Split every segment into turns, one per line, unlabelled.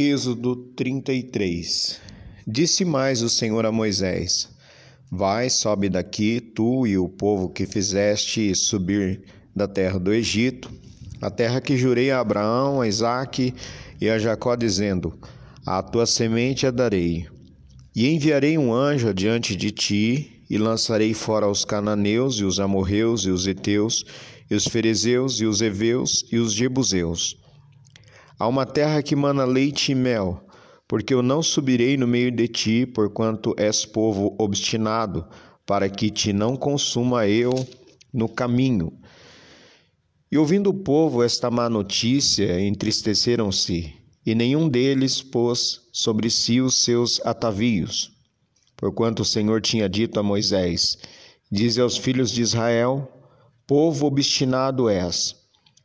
Êxodo 33 Disse mais o Senhor a Moisés: Vai, sobe daqui, tu e o povo que fizeste subir da terra do Egito, a terra que jurei a Abraão, a Isaque e a Jacó, dizendo: A tua semente a darei. E enviarei um anjo adiante de ti, e lançarei fora os cananeus, e os amorreus, e os heteus, e os ferezeus, e os heveus, e os jebuseus Há uma terra que mana leite e mel, porque eu não subirei no meio de ti, porquanto és povo obstinado, para que te não consuma eu no caminho. E ouvindo o povo esta má notícia, entristeceram-se, e nenhum deles pôs sobre si os seus atavios. Porquanto o Senhor tinha dito a Moisés: Dize aos filhos de Israel: Povo obstinado és.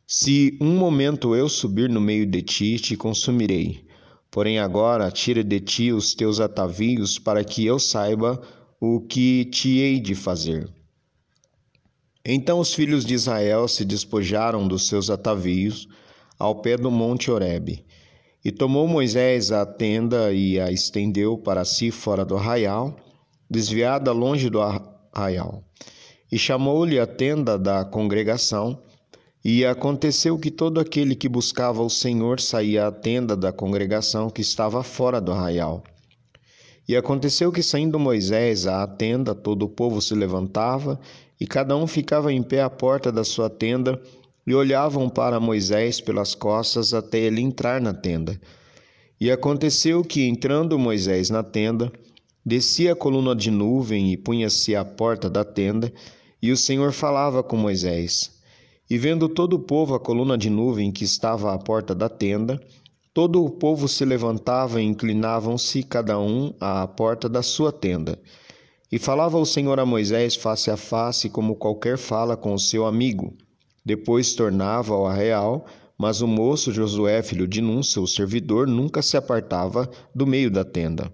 Se um momento eu subir no meio de ti, te consumirei. Porém, agora tira de ti os teus atavios, para que eu saiba o que te hei de fazer. Então os filhos de Israel se despojaram dos seus atavios ao pé do monte Horebe. E tomou Moisés a tenda e a estendeu para si fora do arraial, desviada longe do arraial. E chamou-lhe a tenda da congregação, e aconteceu que todo aquele que buscava o Senhor saía à tenda da congregação que estava fora do arraial. E aconteceu que, saindo Moisés à tenda, todo o povo se levantava, e cada um ficava em pé à porta da sua tenda, e olhavam para Moisés pelas costas até ele entrar na tenda. E aconteceu que, entrando Moisés na tenda, descia a coluna de nuvem e punha-se à porta da tenda, e o Senhor falava com Moisés. E vendo todo o povo a coluna de nuvem que estava à porta da tenda, todo o povo se levantava e inclinavam-se cada um à porta da sua tenda. E falava o Senhor a Moisés face a face, como qualquer fala com o seu amigo. Depois tornava ao arreal, mas o moço Josué, filho de Nun, seu servidor, nunca se apartava do meio da tenda.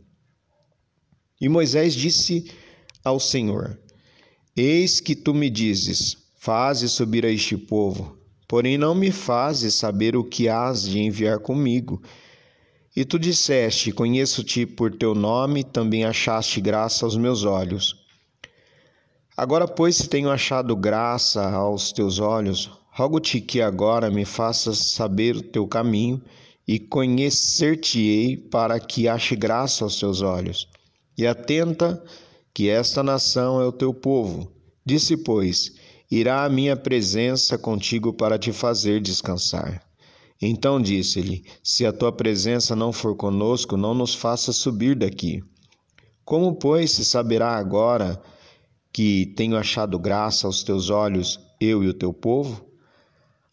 E Moisés disse ao Senhor: Eis que tu me dizes: Faze subir a este povo, porém não me fazes saber o que hás de enviar comigo. E tu disseste: Conheço-te por teu nome, também achaste graça aos meus olhos. Agora, pois, se tenho achado graça aos teus olhos, rogo-te que agora me faças saber o teu caminho e conhecer-te-ei para que ache graça aos teus olhos. E atenta que esta nação é o teu povo. Disse, pois, irá a minha presença contigo para te fazer descansar. Então disse-lhe: Se a tua presença não for conosco, não nos faça subir daqui. Como, pois, se saberá agora que tenho achado graça aos teus olhos, eu e o teu povo?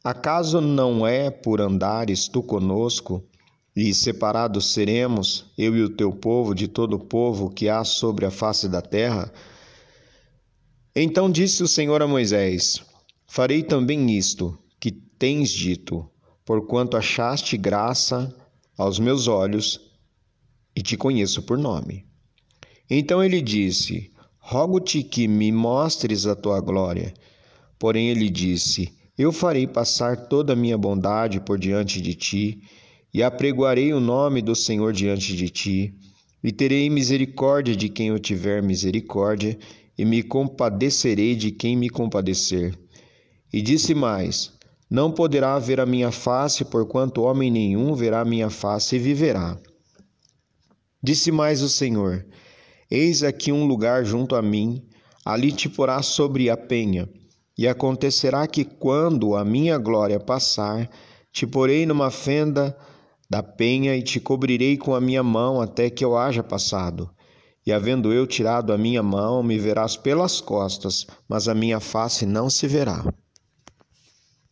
Acaso não é por andares tu conosco, e separados seremos, eu e o teu povo, de todo o povo que há sobre a face da terra? Então disse o Senhor a Moisés: Farei também isto que tens dito, porquanto achaste graça aos meus olhos e te conheço por nome. Então ele disse: Rogo-te que me mostres a tua glória. Porém ele disse: Eu farei passar toda a minha bondade por diante de ti, e apregoarei o nome do Senhor diante de ti, e terei misericórdia de quem eu tiver misericórdia, e me compadecerei de quem me compadecer. E disse mais: Não poderá ver a minha face, porquanto homem nenhum verá a minha face e viverá. Disse mais o Senhor: Eis aqui um lugar junto a mim, ali te porás sobre a penha. E acontecerá que, quando a minha glória passar, te porei numa fenda da penha e te cobrirei com a minha mão até que eu haja passado. E havendo eu tirado a minha mão, me verás pelas costas, mas a minha face não se verá.